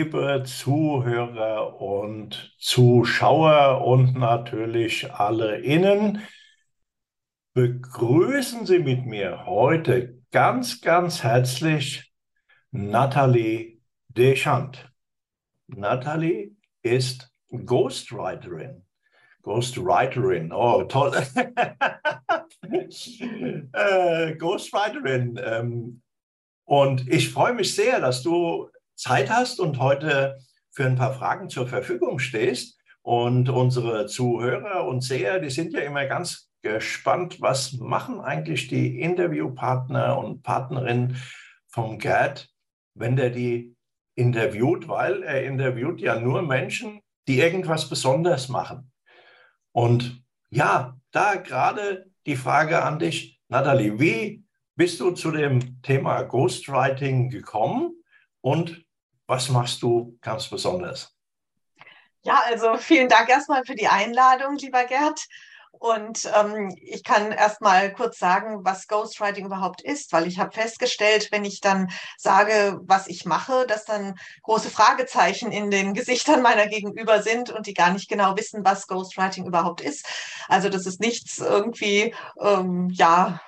Liebe Zuhörer und Zuschauer und natürlich alle innen. Begrüßen Sie mit mir heute ganz, ganz herzlich Nathalie Deschant. Nathalie ist Ghostwriterin. Ghostwriterin, oh toll. äh, Ghostwriterin. Ähm, und ich freue mich sehr, dass du Zeit hast und heute für ein paar Fragen zur Verfügung stehst. Und unsere Zuhörer und Seher, die sind ja immer ganz gespannt, was machen eigentlich die Interviewpartner und Partnerinnen vom Gerd, wenn der die interviewt, weil er interviewt ja nur Menschen, die irgendwas besonders machen. Und ja, da gerade die Frage an dich, Nathalie, wie bist du zu dem Thema Ghostwriting gekommen und was machst du ganz besonders? Ja, also vielen Dank erstmal für die Einladung, lieber Gerd. Und ähm, ich kann erst mal kurz sagen, was Ghostwriting überhaupt ist, weil ich habe festgestellt, wenn ich dann sage, was ich mache, dass dann große Fragezeichen in den Gesichtern meiner Gegenüber sind und die gar nicht genau wissen, was Ghostwriting überhaupt ist. Also das ist nichts irgendwie, ähm, ja,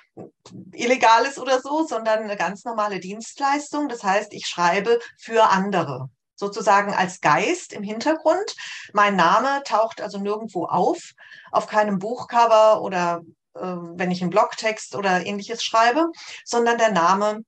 Illegales oder so, sondern eine ganz normale Dienstleistung. Das heißt, ich schreibe für andere sozusagen als Geist im Hintergrund. Mein Name taucht also nirgendwo auf, auf keinem Buchcover oder äh, wenn ich einen Blogtext oder ähnliches schreibe, sondern der Name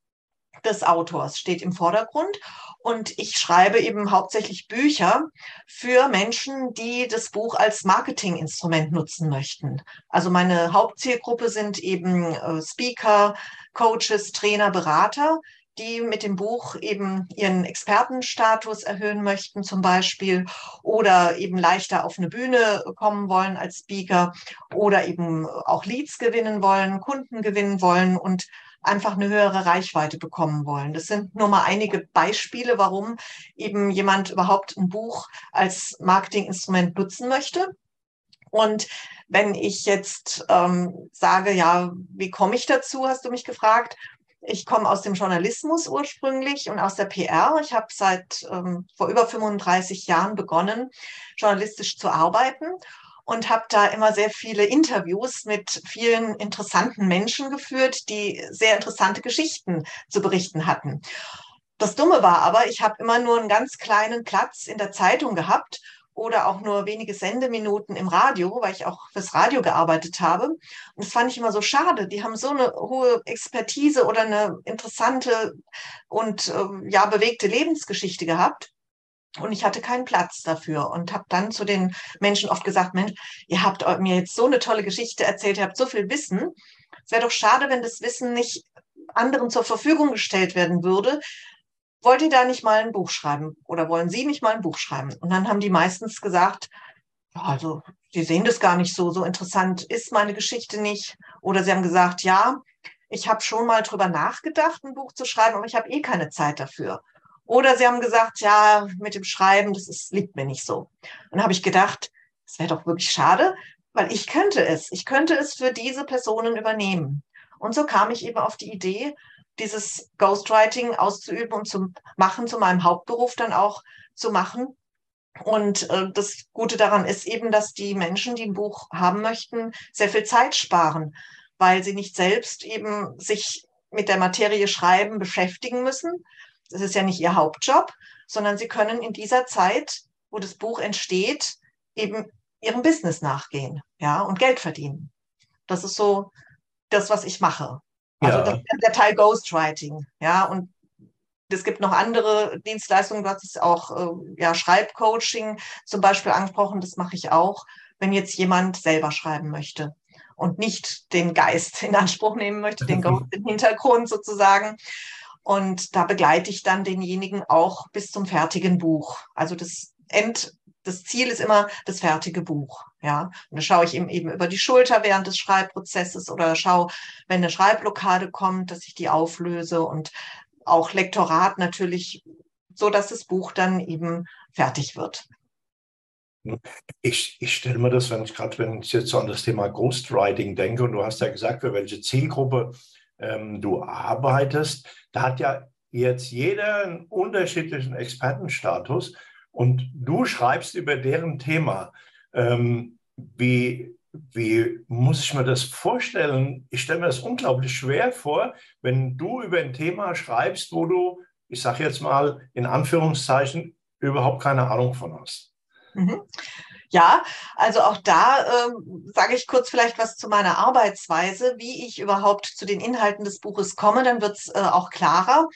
des Autors steht im Vordergrund. Und ich schreibe eben hauptsächlich Bücher für Menschen, die das Buch als Marketinginstrument nutzen möchten. Also meine Hauptzielgruppe sind eben äh, Speaker, Coaches, Trainer, Berater, die mit dem Buch eben ihren Expertenstatus erhöhen möchten zum Beispiel oder eben leichter auf eine Bühne kommen wollen als Speaker oder eben auch Leads gewinnen wollen, Kunden gewinnen wollen und einfach eine höhere Reichweite bekommen wollen. Das sind nur mal einige Beispiele, warum eben jemand überhaupt ein Buch als Marketinginstrument nutzen möchte. Und wenn ich jetzt ähm, sage, ja, wie komme ich dazu, hast du mich gefragt. Ich komme aus dem Journalismus ursprünglich und aus der PR. Ich habe seit ähm, vor über 35 Jahren begonnen, journalistisch zu arbeiten und habe da immer sehr viele Interviews mit vielen interessanten Menschen geführt, die sehr interessante Geschichten zu berichten hatten. Das Dumme war aber, ich habe immer nur einen ganz kleinen Platz in der Zeitung gehabt oder auch nur wenige Sendeminuten im Radio, weil ich auch fürs Radio gearbeitet habe. Und das fand ich immer so schade. Die haben so eine hohe Expertise oder eine interessante und äh, ja bewegte Lebensgeschichte gehabt. Und ich hatte keinen Platz dafür und habe dann zu den Menschen oft gesagt, Mensch, ihr habt mir jetzt so eine tolle Geschichte erzählt, ihr habt so viel Wissen. Es wäre doch schade, wenn das Wissen nicht anderen zur Verfügung gestellt werden würde. Wollt ihr da nicht mal ein Buch schreiben oder wollen Sie nicht mal ein Buch schreiben? Und dann haben die meistens gesagt, ja, also Sie sehen das gar nicht so, so interessant ist meine Geschichte nicht. Oder sie haben gesagt, ja, ich habe schon mal drüber nachgedacht, ein Buch zu schreiben, aber ich habe eh keine Zeit dafür. Oder sie haben gesagt, ja, mit dem Schreiben, das ist, liegt mir nicht so. Und habe ich gedacht, das wäre doch wirklich schade, weil ich könnte es. Ich könnte es für diese Personen übernehmen. Und so kam ich eben auf die Idee, dieses Ghostwriting auszuüben und zu machen, zu meinem Hauptberuf dann auch zu machen. Und äh, das Gute daran ist eben, dass die Menschen, die ein Buch haben möchten, sehr viel Zeit sparen, weil sie nicht selbst eben sich mit der Materie Schreiben beschäftigen müssen, das ist ja nicht ihr Hauptjob, sondern sie können in dieser Zeit, wo das Buch entsteht, eben ihrem Business nachgehen, ja, und Geld verdienen. Das ist so das, was ich mache. Also ja. das ist der Teil Ghostwriting, ja, und es gibt noch andere Dienstleistungen, du hast auch äh, ja, Schreibcoaching zum Beispiel angesprochen, das mache ich auch, wenn jetzt jemand selber schreiben möchte und nicht den Geist in Anspruch nehmen möchte, den Ghost im Hintergrund sozusagen. Und da begleite ich dann denjenigen auch bis zum fertigen Buch. Also das End, das Ziel ist immer das fertige Buch. Ja, und da schaue ich ihm eben über die Schulter während des Schreibprozesses oder schaue, wenn eine Schreibblockade kommt, dass ich die auflöse und auch Lektorat natürlich, so dass das Buch dann eben fertig wird. Ich, ich stelle mir das, wenn ich gerade, wenn ich jetzt so an das Thema Ghostwriting denke, und du hast ja gesagt, für welche Zielgruppe ähm, du arbeitest, da hat ja jetzt jeder einen unterschiedlichen Expertenstatus und du schreibst über deren Thema. Ähm, wie, wie muss ich mir das vorstellen? Ich stelle mir das unglaublich schwer vor, wenn du über ein Thema schreibst, wo du, ich sage jetzt mal in Anführungszeichen, überhaupt keine Ahnung von hast. Mhm. Ja, also auch da äh, sage ich kurz vielleicht was zu meiner Arbeitsweise, wie ich überhaupt zu den Inhalten des Buches komme. Dann wird es äh, auch klarer,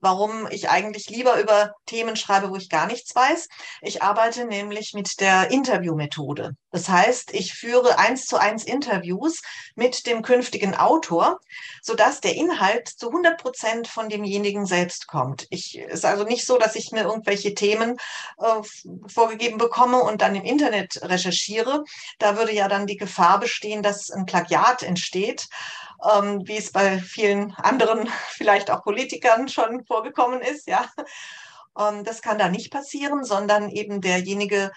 warum ich eigentlich lieber über Themen schreibe, wo ich gar nichts weiß. Ich arbeite nämlich mit der Interviewmethode. Das heißt, ich führe eins zu eins Interviews mit dem künftigen Autor, sodass der Inhalt zu 100 Prozent von demjenigen selbst kommt. Ich ist also nicht so, dass ich mir irgendwelche Themen äh, vorgegeben bekomme und dann im Internet recherchiere, da würde ja dann die Gefahr bestehen, dass ein Plagiat entsteht, ähm, wie es bei vielen anderen, vielleicht auch Politikern schon vorgekommen ist. Ja, ähm, das kann da nicht passieren, sondern eben derjenige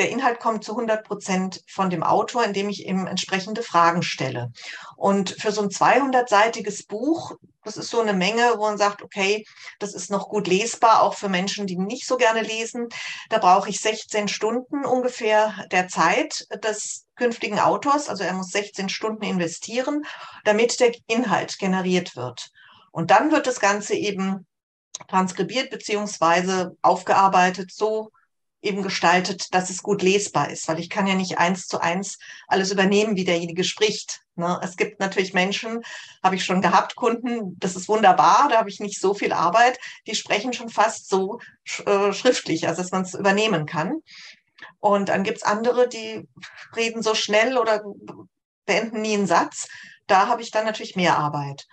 der Inhalt kommt zu 100 Prozent von dem Autor, indem ich ihm entsprechende Fragen stelle. Und für so ein 200-seitiges Buch, das ist so eine Menge, wo man sagt, okay, das ist noch gut lesbar, auch für Menschen, die nicht so gerne lesen. Da brauche ich 16 Stunden ungefähr der Zeit des künftigen Autors. Also er muss 16 Stunden investieren, damit der Inhalt generiert wird. Und dann wird das Ganze eben transkribiert beziehungsweise aufgearbeitet, so eben gestaltet, dass es gut lesbar ist, weil ich kann ja nicht eins zu eins alles übernehmen, wie derjenige spricht. Ne? Es gibt natürlich Menschen, habe ich schon gehabt, Kunden, das ist wunderbar, da habe ich nicht so viel Arbeit, die sprechen schon fast so äh, schriftlich, also dass man es übernehmen kann. Und dann gibt's andere, die reden so schnell oder beenden nie einen Satz. Da habe ich dann natürlich mehr Arbeit.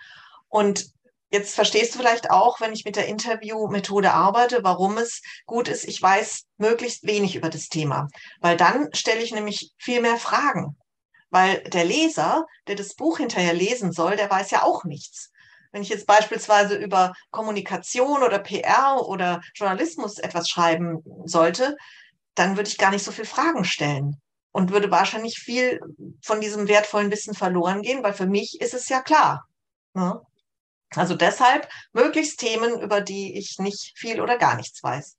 Und Jetzt verstehst du vielleicht auch, wenn ich mit der Interviewmethode arbeite, warum es gut ist, ich weiß möglichst wenig über das Thema, weil dann stelle ich nämlich viel mehr Fragen, weil der Leser, der das Buch hinterher lesen soll, der weiß ja auch nichts. Wenn ich jetzt beispielsweise über Kommunikation oder PR oder Journalismus etwas schreiben sollte, dann würde ich gar nicht so viele Fragen stellen und würde wahrscheinlich viel von diesem wertvollen Wissen verloren gehen, weil für mich ist es ja klar. Ne? Also deshalb möglichst Themen, über die ich nicht viel oder gar nichts weiß.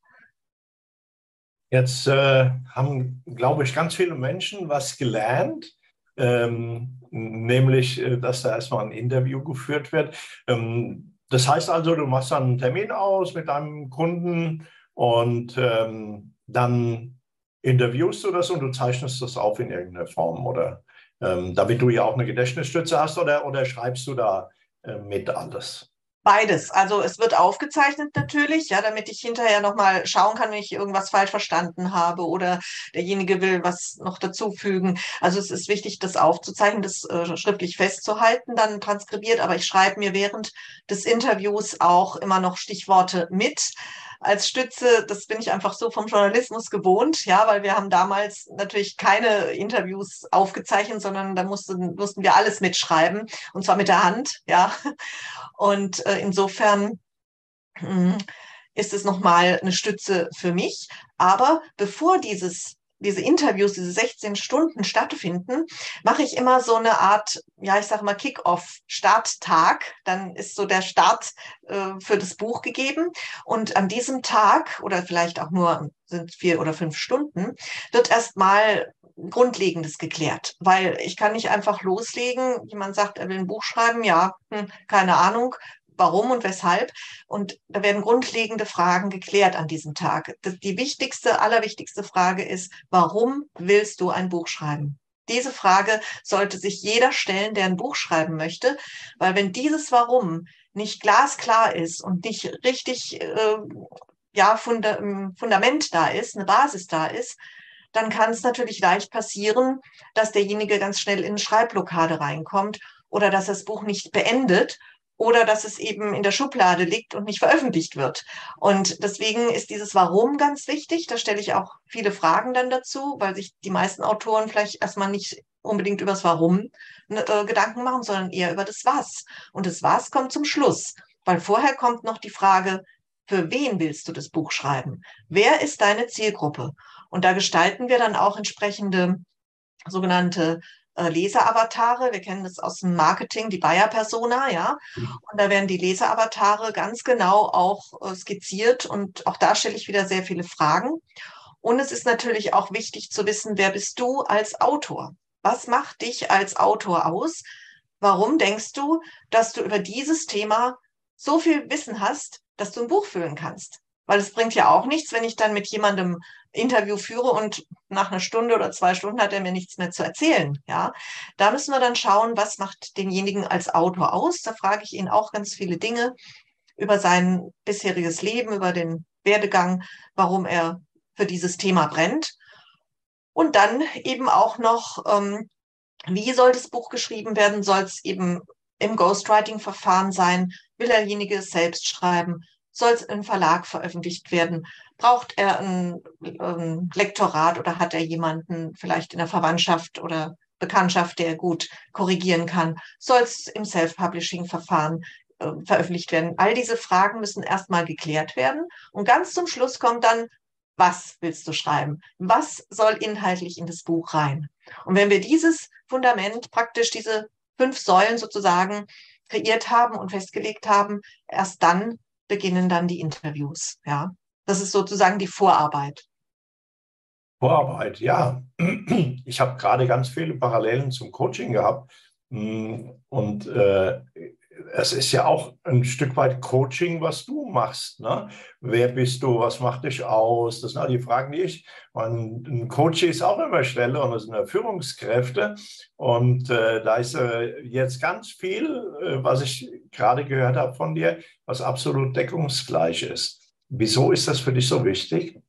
Jetzt äh, haben, glaube ich, ganz viele Menschen was gelernt, ähm, nämlich, äh, dass da erstmal ein Interview geführt wird. Ähm, das heißt also, du machst dann einen Termin aus mit deinem Kunden und ähm, dann interviewst du das und du zeichnest das auf in irgendeiner Form oder ähm, damit du ja auch eine Gedächtnisstütze hast oder, oder schreibst du da mit alles? Beides. Also es wird aufgezeichnet natürlich, ja, damit ich hinterher nochmal schauen kann, wenn ich irgendwas falsch verstanden habe oder derjenige will was noch dazufügen. Also es ist wichtig, das aufzuzeichnen, das äh, schriftlich festzuhalten, dann transkribiert. Aber ich schreibe mir während des Interviews auch immer noch Stichworte mit als Stütze, das bin ich einfach so vom Journalismus gewohnt, ja, weil wir haben damals natürlich keine Interviews aufgezeichnet, sondern da mussten, mussten wir alles mitschreiben und zwar mit der Hand, ja. Und äh, insofern mh, hm, ist es nochmal eine Stütze für mich. Aber bevor dieses diese Interviews, diese 16 Stunden stattfinden, mache ich immer so eine Art, ja, ich sage mal Kick-off, Starttag. Dann ist so der Start äh, für das Buch gegeben. Und an diesem Tag oder vielleicht auch nur sind vier oder fünf Stunden, wird erstmal Grundlegendes geklärt, weil ich kann nicht einfach loslegen. Jemand sagt, er will ein Buch schreiben, ja, hm, keine Ahnung, warum und weshalb. Und da werden grundlegende Fragen geklärt an diesem Tag. Die wichtigste, allerwichtigste Frage ist, warum willst du ein Buch schreiben? Diese Frage sollte sich jeder stellen, der ein Buch schreiben möchte, weil wenn dieses Warum nicht glasklar ist und nicht richtig äh, ja, Funda Fundament da ist, eine Basis da ist, dann kann es natürlich leicht passieren, dass derjenige ganz schnell in eine Schreibblockade reinkommt oder dass das Buch nicht beendet oder dass es eben in der Schublade liegt und nicht veröffentlicht wird. Und deswegen ist dieses Warum ganz wichtig. Da stelle ich auch viele Fragen dann dazu, weil sich die meisten Autoren vielleicht erstmal nicht unbedingt über das Warum ne, äh, Gedanken machen, sondern eher über das Was. Und das Was kommt zum Schluss, weil vorher kommt noch die Frage, für wen willst du das Buch schreiben? Wer ist deine Zielgruppe? Und da gestalten wir dann auch entsprechende sogenannte äh, Leseravatare. Wir kennen das aus dem Marketing, die Buyer-Persona, ja. Und da werden die Leseravatare ganz genau auch äh, skizziert und auch da stelle ich wieder sehr viele Fragen. Und es ist natürlich auch wichtig zu wissen, wer bist du als Autor? Was macht dich als Autor aus? Warum denkst du, dass du über dieses Thema so viel Wissen hast, dass du ein Buch füllen kannst? Weil es bringt ja auch nichts, wenn ich dann mit jemandem Interview führe und nach einer Stunde oder zwei Stunden hat er mir nichts mehr zu erzählen. Ja, da müssen wir dann schauen, was macht denjenigen als Autor aus. Da frage ich ihn auch ganz viele Dinge über sein bisheriges Leben, über den Werdegang, warum er für dieses Thema brennt. Und dann eben auch noch, ähm, wie soll das Buch geschrieben werden? Soll es eben im Ghostwriting-Verfahren sein? Will derjenige es selbst schreiben? Soll es im Verlag veröffentlicht werden? Braucht er ein, ein Lektorat oder hat er jemanden vielleicht in der Verwandtschaft oder Bekanntschaft, der gut korrigieren kann? Soll es im Self-Publishing-Verfahren äh, veröffentlicht werden? All diese Fragen müssen erstmal geklärt werden. Und ganz zum Schluss kommt dann, was willst du schreiben? Was soll inhaltlich in das Buch rein? Und wenn wir dieses Fundament, praktisch diese fünf Säulen sozusagen kreiert haben und festgelegt haben, erst dann beginnen dann die Interviews. Ja, das ist sozusagen die Vorarbeit. Vorarbeit, ja. Ich habe gerade ganz viele Parallelen zum Coaching gehabt. Mm, und äh, es ist ja auch ein Stück weit Coaching, was du machst. Ne? Wer bist du? Was macht dich aus? Das sind all die Fragen, die ich. Und ein Coach ist auch immer stelle und das sind ja Führungskräfte. Und äh, da ist äh, jetzt ganz viel, äh, was ich gerade gehört habe von dir, was absolut deckungsgleich ist. Wieso ist das für dich so wichtig?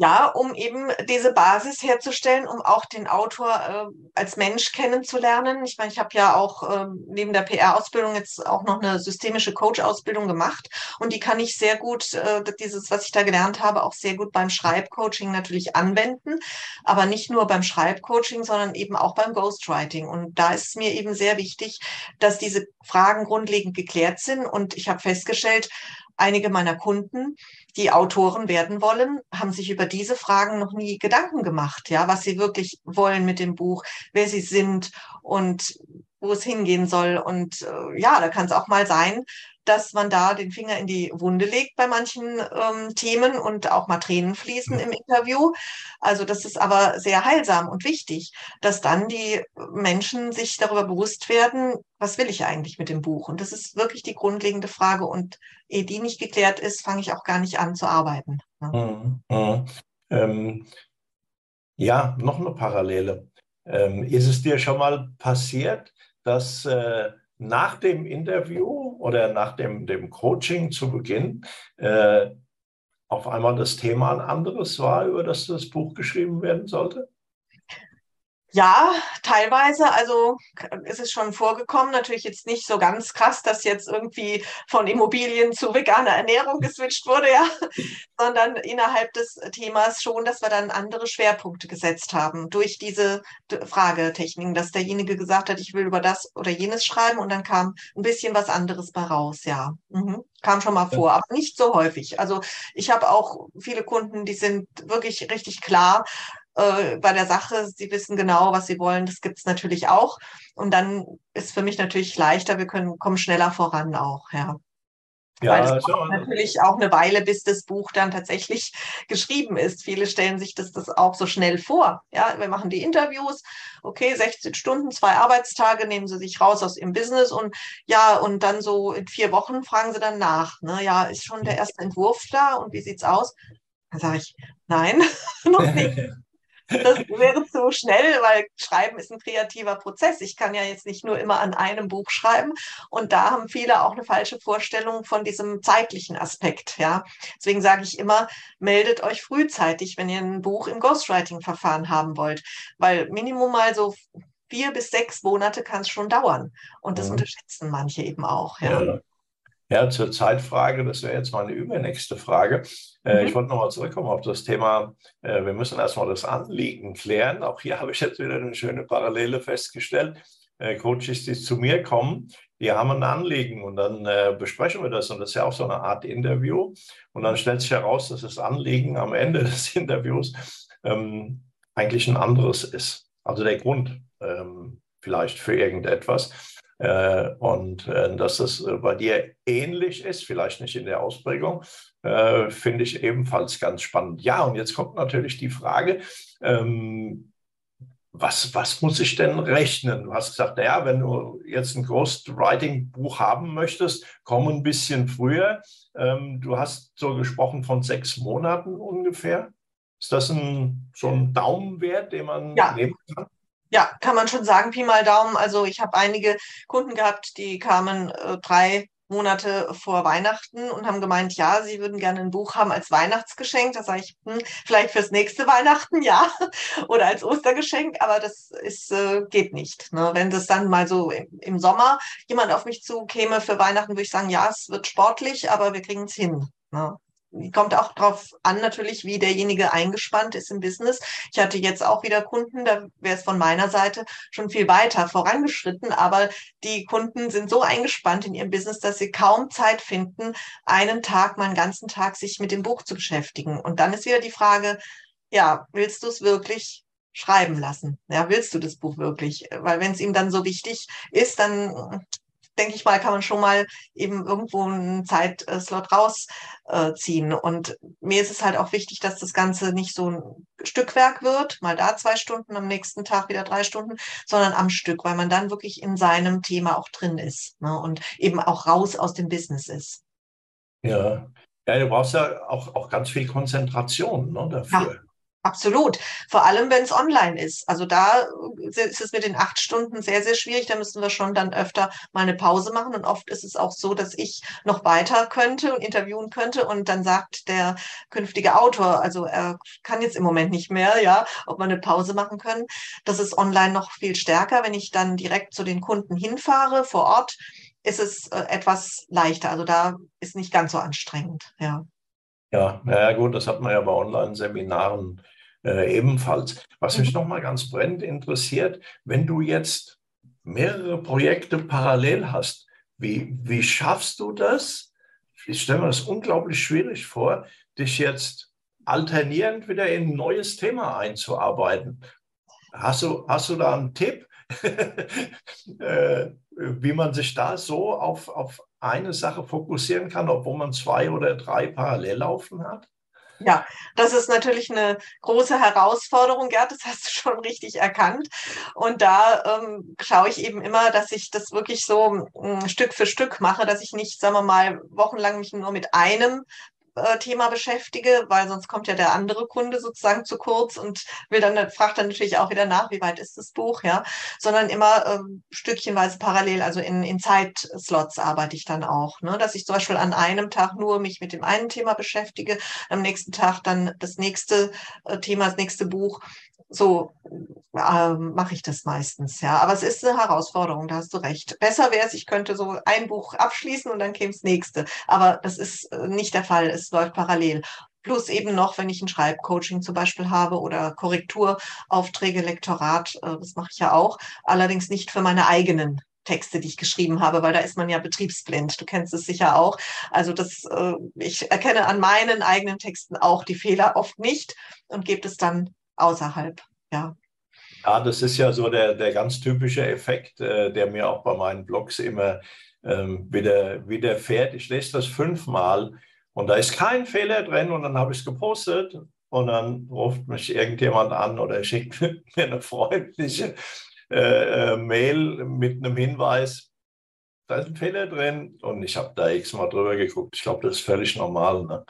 Ja, um eben diese Basis herzustellen, um auch den Autor äh, als Mensch kennenzulernen. Ich meine, ich habe ja auch äh, neben der PR-Ausbildung jetzt auch noch eine systemische Coach-Ausbildung gemacht und die kann ich sehr gut, äh, dieses, was ich da gelernt habe, auch sehr gut beim Schreibcoaching natürlich anwenden, aber nicht nur beim Schreibcoaching, sondern eben auch beim Ghostwriting. Und da ist es mir eben sehr wichtig, dass diese Fragen grundlegend geklärt sind und ich habe festgestellt, einige meiner Kunden, die Autoren werden wollen, haben sich über diese Fragen noch nie Gedanken gemacht, ja, was sie wirklich wollen mit dem Buch, wer sie sind und wo es hingehen soll. Und äh, ja, da kann es auch mal sein, dass man da den Finger in die Wunde legt bei manchen ähm, Themen und auch mal Tränen fließen im Interview. Also das ist aber sehr heilsam und wichtig, dass dann die Menschen sich darüber bewusst werden, was will ich eigentlich mit dem Buch? Und das ist wirklich die grundlegende Frage. Und ehe die nicht geklärt ist, fange ich auch gar nicht an zu arbeiten. Mhm. Mhm. Ähm, ja, noch eine Parallele. Ähm, ist es dir schon mal passiert, dass äh, nach dem Interview oder nach dem, dem Coaching zu Beginn äh, auf einmal das Thema ein anderes war, über das das Buch geschrieben werden sollte? Ja, teilweise. Also ist es schon vorgekommen. Natürlich jetzt nicht so ganz krass, dass jetzt irgendwie von Immobilien zu veganer Ernährung geswitcht wurde, ja, sondern innerhalb des Themas schon, dass wir dann andere Schwerpunkte gesetzt haben durch diese Fragetechniken, dass derjenige gesagt hat, ich will über das oder jenes schreiben und dann kam ein bisschen was anderes bei raus, ja. Mhm. Kam schon mal vor, aber nicht so häufig. Also ich habe auch viele Kunden, die sind wirklich richtig klar äh, bei der Sache. Sie wissen genau, was sie wollen. Das gibt es natürlich auch. Und dann ist für mich natürlich leichter. Wir können kommen schneller voran auch, ja. Ja, Weil es dauert natürlich auch eine Weile, bis das Buch dann tatsächlich geschrieben ist. Viele stellen sich das, das auch so schnell vor. Ja, wir machen die Interviews. Okay, 16 Stunden, zwei Arbeitstage nehmen sie sich raus aus ihrem Business und ja, und dann so in vier Wochen fragen sie dann nach. Ne? Ja, ist schon der erste Entwurf da und wie sieht's aus? Dann sage ich, nein, noch nicht. Das wäre zu schnell, weil Schreiben ist ein kreativer Prozess. Ich kann ja jetzt nicht nur immer an einem Buch schreiben. Und da haben viele auch eine falsche Vorstellung von diesem zeitlichen Aspekt. Ja, deswegen sage ich immer, meldet euch frühzeitig, wenn ihr ein Buch im Ghostwriting-Verfahren haben wollt, weil Minimum mal so vier bis sechs Monate kann es schon dauern. Und das mhm. unterschätzen manche eben auch. Ja. ja. Ja, zur Zeitfrage, das wäre jetzt meine übernächste Frage. Äh, mhm. Ich wollte nochmal zurückkommen auf das Thema, äh, wir müssen erstmal das Anliegen klären. Auch hier habe ich jetzt wieder eine schöne Parallele festgestellt. Äh, Coaches, die zu mir kommen, die haben ein Anliegen und dann besprechen wir das. Und das ist ja auch so eine Art Interview. Und dann stellt sich heraus, dass das Anliegen am Ende des Interviews ähm, eigentlich ein anderes ist. also der Grund ähm, vielleicht für irgendetwas. Äh, und äh, dass das äh, bei dir ähnlich ist, vielleicht nicht in der Ausprägung, finde ich ebenfalls ganz spannend. Ja, und jetzt kommt natürlich die Frage, ähm, was, was muss ich denn rechnen? Du hast gesagt, naja, wenn du jetzt ein Ghostwriting-Buch haben möchtest, komm ein bisschen früher. Ähm, du hast so gesprochen von sechs Monaten ungefähr. Ist das ein, so ein Daumenwert, den man ja. nehmen kann? Ja, kann man schon sagen, Pi mal Daumen. Also ich habe einige Kunden gehabt, die kamen äh, drei Monate vor Weihnachten und haben gemeint, ja, sie würden gerne ein Buch haben als Weihnachtsgeschenk. Da sage ich, hm, vielleicht fürs nächste Weihnachten, ja, oder als Ostergeschenk, aber das ist, äh, geht nicht. Ne? Wenn das dann mal so im, im Sommer jemand auf mich zukäme für Weihnachten, würde ich sagen, ja, es wird sportlich, aber wir kriegen es hin. Ne? Kommt auch darauf an, natürlich, wie derjenige eingespannt ist im Business. Ich hatte jetzt auch wieder Kunden, da wäre es von meiner Seite schon viel weiter vorangeschritten, aber die Kunden sind so eingespannt in ihrem Business, dass sie kaum Zeit finden, einen Tag, mal einen ganzen Tag sich mit dem Buch zu beschäftigen. Und dann ist wieder die Frage, ja, willst du es wirklich schreiben lassen? Ja, willst du das Buch wirklich? Weil wenn es ihm dann so wichtig ist, dann denke ich mal, kann man schon mal eben irgendwo einen Zeitslot rausziehen. Und mir ist es halt auch wichtig, dass das Ganze nicht so ein Stückwerk wird, mal da zwei Stunden, am nächsten Tag wieder drei Stunden, sondern am Stück, weil man dann wirklich in seinem Thema auch drin ist ne? und eben auch raus aus dem Business ist. Ja. Ja, du brauchst ja auch, auch ganz viel Konzentration ne, dafür. Ja. Absolut. Vor allem, wenn es online ist. Also da ist es mit den acht Stunden sehr, sehr schwierig. Da müssen wir schon dann öfter mal eine Pause machen. Und oft ist es auch so, dass ich noch weiter könnte und interviewen könnte. Und dann sagt der künftige Autor, also er kann jetzt im Moment nicht mehr, ja, ob wir eine Pause machen können. Das ist online noch viel stärker. Wenn ich dann direkt zu den Kunden hinfahre vor Ort, ist es äh, etwas leichter. Also da ist nicht ganz so anstrengend, ja. Ja, naja gut, das hat man ja bei Online-Seminaren äh, ebenfalls. Was mich mhm. nochmal ganz brennend interessiert, wenn du jetzt mehrere Projekte parallel hast, wie, wie schaffst du das? Ich stelle mir das unglaublich schwierig vor, dich jetzt alternierend wieder in ein neues Thema einzuarbeiten. Hast du, hast du da einen Tipp, äh, wie man sich da so auf, auf eine Sache fokussieren kann, obwohl man zwei oder drei parallel laufen hat? Ja, das ist natürlich eine große Herausforderung, Gerd, das hast du schon richtig erkannt. Und da ähm, schaue ich eben immer, dass ich das wirklich so äh, Stück für Stück mache, dass ich nicht, sagen wir mal, wochenlang mich nur mit einem Thema beschäftige, weil sonst kommt ja der andere Kunde sozusagen zu kurz und will dann, fragt dann natürlich auch wieder nach, wie weit ist das Buch, ja, sondern immer ähm, stückchenweise parallel, also in, in Zeitslots arbeite ich dann auch, ne? dass ich zum Beispiel an einem Tag nur mich mit dem einen Thema beschäftige, am nächsten Tag dann das nächste äh, Thema, das nächste Buch so äh, mache ich das meistens, ja. Aber es ist eine Herausforderung, da hast du recht. Besser wäre es, ich könnte so ein Buch abschließen und dann käme das nächste. Aber das ist äh, nicht der Fall. Es läuft parallel. Plus eben noch, wenn ich ein Schreibcoaching zum Beispiel habe oder Korrekturaufträge, Lektorat, äh, das mache ich ja auch. Allerdings nicht für meine eigenen Texte, die ich geschrieben habe, weil da ist man ja betriebsblind. Du kennst es sicher auch. Also das, äh, ich erkenne an meinen eigenen Texten auch die Fehler oft nicht und gebe es dann außerhalb. Ja. Ja, das ist ja so der, der ganz typische Effekt, äh, der mir auch bei meinen Blogs immer ähm, wieder widerfährt. Ich lese das fünfmal und da ist kein Fehler drin und dann habe ich es gepostet und dann ruft mich irgendjemand an oder schickt mir eine freundliche äh, äh, Mail mit einem Hinweis, da ist ein Fehler drin und ich habe da x-mal drüber geguckt. Ich glaube, das ist völlig normal. Ne?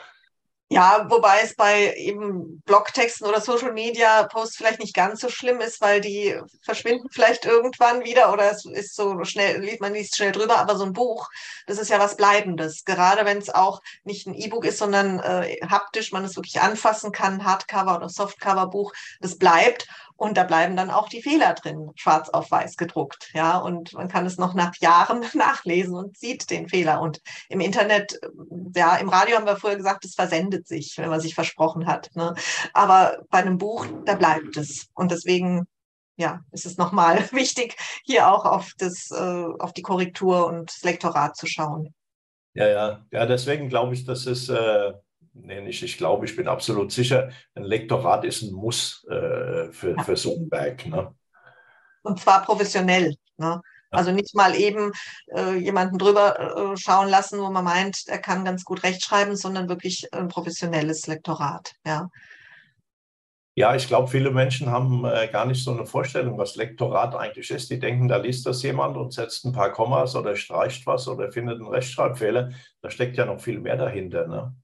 Ja, wobei es bei eben Blogtexten oder Social Media Posts vielleicht nicht ganz so schlimm ist, weil die verschwinden vielleicht irgendwann wieder oder es ist so schnell, man liest schnell drüber, aber so ein Buch, das ist ja was Bleibendes. Gerade wenn es auch nicht ein E-Book ist, sondern äh, haptisch, man es wirklich anfassen kann, Hardcover oder Softcover Buch, das bleibt. Und da bleiben dann auch die Fehler drin, schwarz auf weiß gedruckt. Ja, und man kann es noch nach Jahren nachlesen und sieht den Fehler. Und im Internet, ja, im Radio haben wir vorher gesagt, es versendet sich, wenn man sich versprochen hat. Ne? Aber bei einem Buch, da bleibt es. Und deswegen, ja, ist es nochmal wichtig, hier auch auf das, äh, auf die Korrektur und das Lektorat zu schauen. Ja, ja, ja, deswegen glaube ich, dass es äh, nee, nicht ich glaube, ich bin absolut sicher, ein Lektorat ist ein Muss äh, für, ja. für so ein Werk. Ne? Und zwar professionell. Ne? Also nicht mal eben äh, jemanden drüber äh, schauen lassen, wo man meint, er kann ganz gut rechtschreiben, sondern wirklich ein professionelles Lektorat. Ja. Ja, ich glaube, viele Menschen haben äh, gar nicht so eine Vorstellung, was Lektorat eigentlich ist. Die denken, da liest das jemand und setzt ein paar Kommas oder streicht was oder findet einen Rechtschreibfehler. Da steckt ja noch viel mehr dahinter. Ne?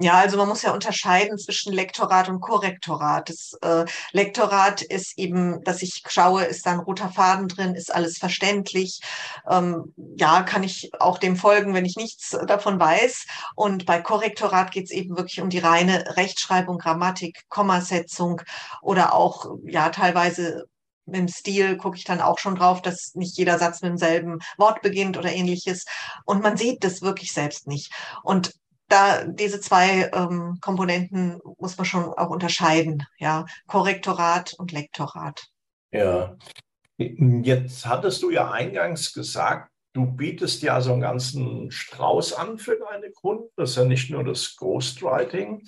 Ja, also man muss ja unterscheiden zwischen Lektorat und Korrektorat. Das äh, Lektorat ist eben, dass ich schaue, ist da ein roter Faden drin, ist alles verständlich. Ähm, ja, kann ich auch dem folgen, wenn ich nichts davon weiß. Und bei Korrektorat geht es eben wirklich um die reine Rechtschreibung, Grammatik, Kommasetzung oder auch ja teilweise dem Stil gucke ich dann auch schon drauf, dass nicht jeder Satz mit demselben Wort beginnt oder ähnliches. Und man sieht das wirklich selbst nicht. Und da diese zwei ähm, Komponenten muss man schon auch unterscheiden, ja, Korrektorat und Lektorat. Ja, jetzt hattest du ja eingangs gesagt, du bietest ja so einen ganzen Strauß an für deine Kunden. Das ist ja nicht nur das Ghostwriting.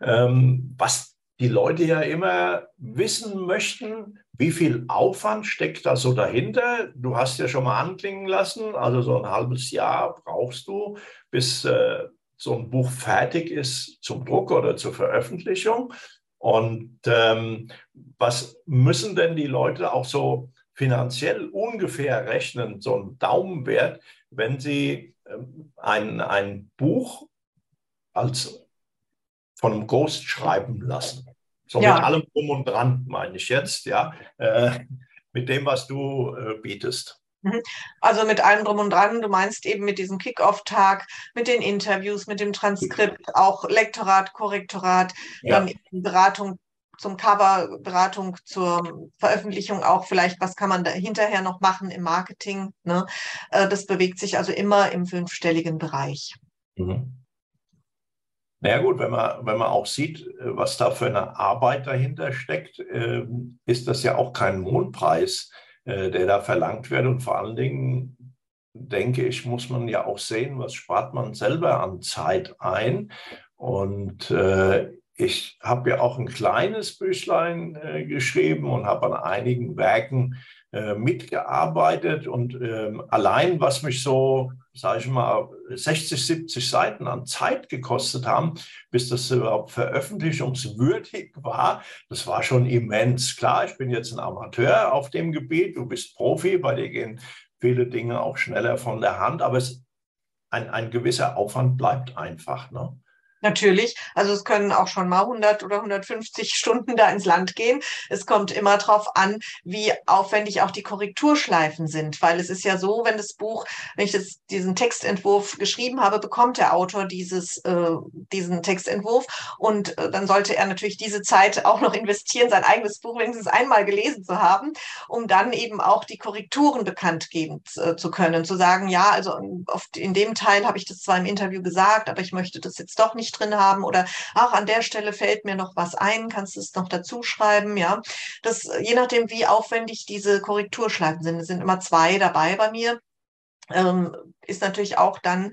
Ähm, was die Leute ja immer wissen möchten, wie viel Aufwand steckt da so dahinter? Du hast ja schon mal anklingen lassen, also so ein halbes Jahr brauchst du, bis äh, so ein Buch fertig ist zum Druck oder zur Veröffentlichung. Und ähm, was müssen denn die Leute auch so finanziell ungefähr rechnen, so ein Daumenwert, wenn sie ähm, ein, ein Buch als von einem Ghost schreiben lassen? So ja. mit allem drum und dran, meine ich jetzt, ja, äh, mit dem, was du äh, bietest. Mhm. Also mit allem drum und dran, du meinst eben mit diesem Kick-Off-Tag, mit den Interviews, mit dem Transkript, auch Lektorat, Korrektorat, ja. dann Beratung zum Cover, Beratung zur Veröffentlichung auch vielleicht, was kann man da hinterher noch machen im Marketing. Ne? Äh, das bewegt sich also immer im fünfstelligen Bereich. Mhm. Naja gut, wenn man, wenn man auch sieht, äh, was da für eine Arbeit dahinter steckt, ähm, ist das ja auch kein Mondpreis. Äh, der da verlangt wird. Und vor allen Dingen, denke ich, muss man ja auch sehen, was spart man selber an Zeit ein. Und äh, ich habe ja auch ein kleines Büchlein äh, geschrieben und habe an einigen Werken äh, mitgearbeitet. Und ähm, allein, was mich so, sage ich mal, 60, 70 Seiten an Zeit gekostet haben, bis das überhaupt veröffentlichungswürdig war, das war schon immens. Klar, ich bin jetzt ein Amateur auf dem Gebiet, du bist Profi, bei dir gehen viele Dinge auch schneller von der Hand, aber es, ein, ein gewisser Aufwand bleibt einfach. Ne? Natürlich, also es können auch schon mal 100 oder 150 Stunden da ins Land gehen. Es kommt immer darauf an, wie aufwendig auch die Korrekturschleifen sind, weil es ist ja so, wenn das Buch, wenn ich das, diesen Textentwurf geschrieben habe, bekommt der Autor dieses, äh, diesen Textentwurf und äh, dann sollte er natürlich diese Zeit auch noch investieren, sein eigenes Buch wenigstens einmal gelesen zu haben, um dann eben auch die Korrekturen bekannt geben äh, zu können, zu sagen, ja, also oft in dem Teil habe ich das zwar im Interview gesagt, aber ich möchte das jetzt doch nicht drin haben oder ach, an der Stelle fällt mir noch was ein, kannst du es noch dazu schreiben, ja. Das, je nachdem, wie aufwendig diese Korrekturschleifen sind, es sind immer zwei dabei bei mir, ähm, ist natürlich auch dann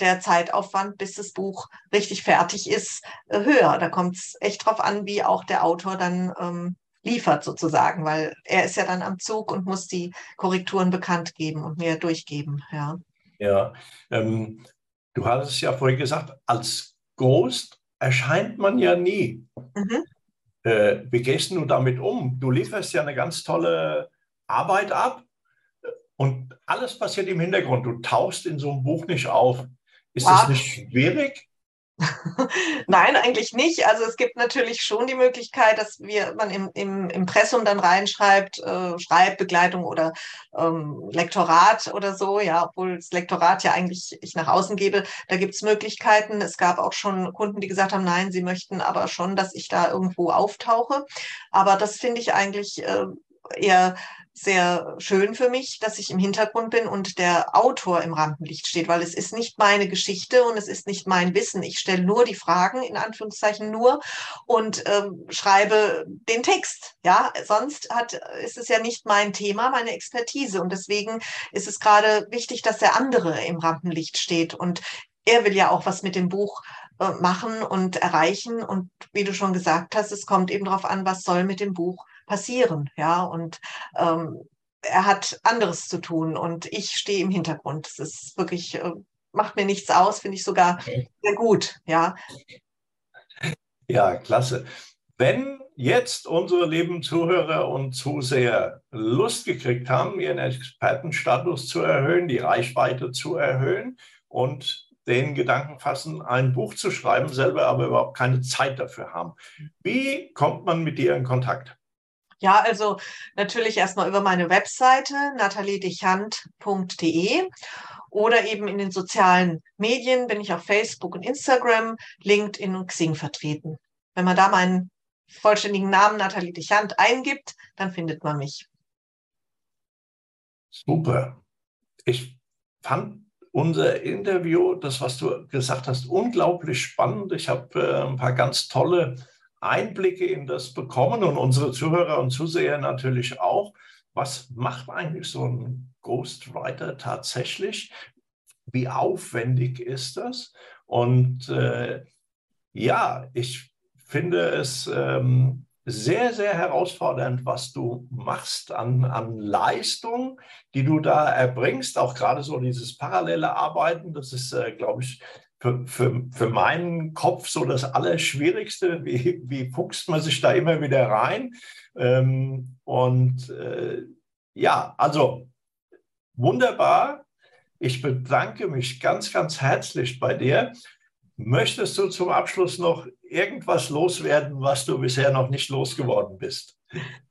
der Zeitaufwand, bis das Buch richtig fertig ist, äh, höher. Da kommt es echt drauf an, wie auch der Autor dann ähm, liefert sozusagen, weil er ist ja dann am Zug und muss die Korrekturen bekannt geben und mir durchgeben. Ja, ja ähm, du hattest es ja vorhin gesagt, als Ghost erscheint man ja nie. Mhm. Äh, wie gehst du damit um? Du lieferst ja eine ganz tolle Arbeit ab und alles passiert im Hintergrund. Du tauchst in so einem Buch nicht auf. Ist ja. das nicht schwierig? Nein, eigentlich nicht. Also es gibt natürlich schon die Möglichkeit, dass wir, man im, im Impressum dann reinschreibt, äh, Schreibbegleitung oder ähm, Lektorat oder so, ja, obwohl das Lektorat ja eigentlich ich nach außen gebe. Da gibt es Möglichkeiten. Es gab auch schon Kunden, die gesagt haben, nein, sie möchten aber schon, dass ich da irgendwo auftauche. Aber das finde ich eigentlich äh, eher sehr schön für mich, dass ich im Hintergrund bin und der Autor im Rampenlicht steht, weil es ist nicht meine Geschichte und es ist nicht mein Wissen. Ich stelle nur die Fragen, in Anführungszeichen nur, und ähm, schreibe den Text. Ja, sonst hat, ist es ja nicht mein Thema, meine Expertise. Und deswegen ist es gerade wichtig, dass der andere im Rampenlicht steht. Und er will ja auch was mit dem Buch äh, machen und erreichen. Und wie du schon gesagt hast, es kommt eben darauf an, was soll mit dem Buch passieren, ja. Und ähm, er hat anderes zu tun und ich stehe im Hintergrund. Das ist wirklich, äh, macht mir nichts aus, finde ich sogar sehr gut, ja. Ja, klasse. Wenn jetzt unsere lieben Zuhörer und Zuseher Lust gekriegt haben, ihren Expertenstatus zu erhöhen, die Reichweite zu erhöhen und den Gedanken fassen, ein Buch zu schreiben, selber aber überhaupt keine Zeit dafür haben. Wie kommt man mit dir in Kontakt? Ja, also natürlich erstmal über meine Webseite nataliedechant.de oder eben in den sozialen Medien bin ich auf Facebook und Instagram, LinkedIn und Xing vertreten. Wenn man da meinen vollständigen Namen Nathalie Dechant eingibt, dann findet man mich. Super. Ich fand unser Interview, das, was du gesagt hast, unglaublich spannend. Ich habe äh, ein paar ganz tolle Einblicke in das bekommen und unsere Zuhörer und Zuseher natürlich auch. Was macht eigentlich so ein Ghostwriter tatsächlich? Wie aufwendig ist das? Und äh, ja, ich finde es ähm, sehr, sehr herausfordernd, was du machst an, an Leistung, die du da erbringst. Auch gerade so dieses parallele Arbeiten, das ist, äh, glaube ich, für, für, für meinen Kopf so das Allerschwierigste. Wie, wie fuchst man sich da immer wieder rein? Ähm, und äh, ja, also wunderbar. Ich bedanke mich ganz, ganz herzlich bei dir. Möchtest du zum Abschluss noch irgendwas loswerden, was du bisher noch nicht losgeworden bist?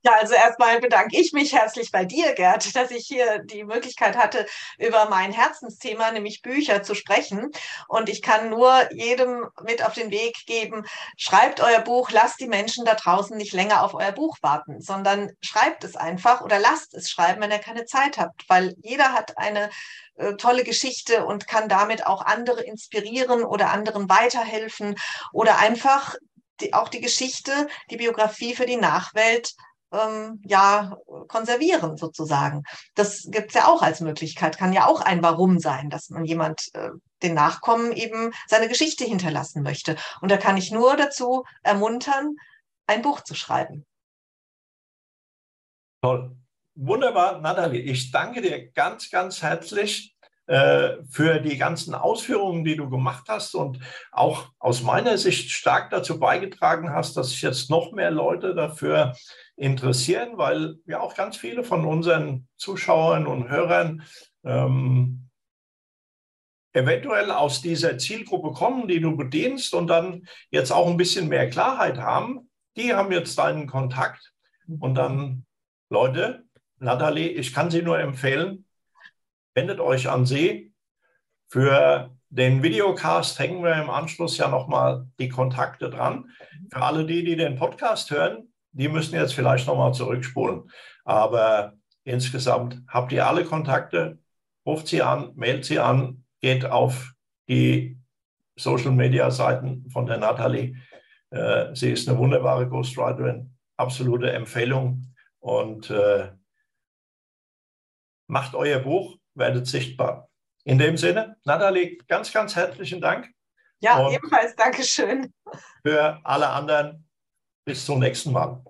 Ja, also erstmal bedanke ich mich herzlich bei dir, Gerd, dass ich hier die Möglichkeit hatte, über mein Herzensthema, nämlich Bücher, zu sprechen. Und ich kann nur jedem mit auf den Weg geben, schreibt euer Buch, lasst die Menschen da draußen nicht länger auf euer Buch warten, sondern schreibt es einfach oder lasst es schreiben, wenn ihr keine Zeit habt, weil jeder hat eine äh, tolle Geschichte und kann damit auch andere inspirieren oder anderen weiterhelfen oder einfach die, auch die Geschichte, die Biografie für die Nachwelt ähm, ja konservieren sozusagen. Das gibt es ja auch als Möglichkeit, kann ja auch ein Warum sein, dass man jemand äh, den Nachkommen eben seine Geschichte hinterlassen möchte. Und da kann ich nur dazu ermuntern, ein Buch zu schreiben. Toll. Wunderbar, Nathalie. Ich danke dir ganz, ganz herzlich für die ganzen Ausführungen, die du gemacht hast und auch aus meiner Sicht stark dazu beigetragen hast, dass sich jetzt noch mehr Leute dafür interessieren, weil ja auch ganz viele von unseren Zuschauern und Hörern ähm, eventuell aus dieser Zielgruppe kommen, die du bedienst und dann jetzt auch ein bisschen mehr Klarheit haben. Die haben jetzt deinen Kontakt und dann, Leute, Nathalie, ich kann sie nur empfehlen, wendet euch an sie. Für den Videocast hängen wir im Anschluss ja nochmal die Kontakte dran. Für alle die, die den Podcast hören, die müssen jetzt vielleicht nochmal zurückspulen. Aber insgesamt habt ihr alle Kontakte, ruft sie an, mailt sie an, geht auf die Social Media Seiten von der Nathalie. Äh, sie ist eine wunderbare Ghostwriterin, absolute Empfehlung und äh, macht euer Buch werdet sichtbar. In dem Sinne, Nathalie, ganz, ganz herzlichen Dank. Ja, Und ebenfalls Dankeschön. Für alle anderen, bis zum nächsten Mal.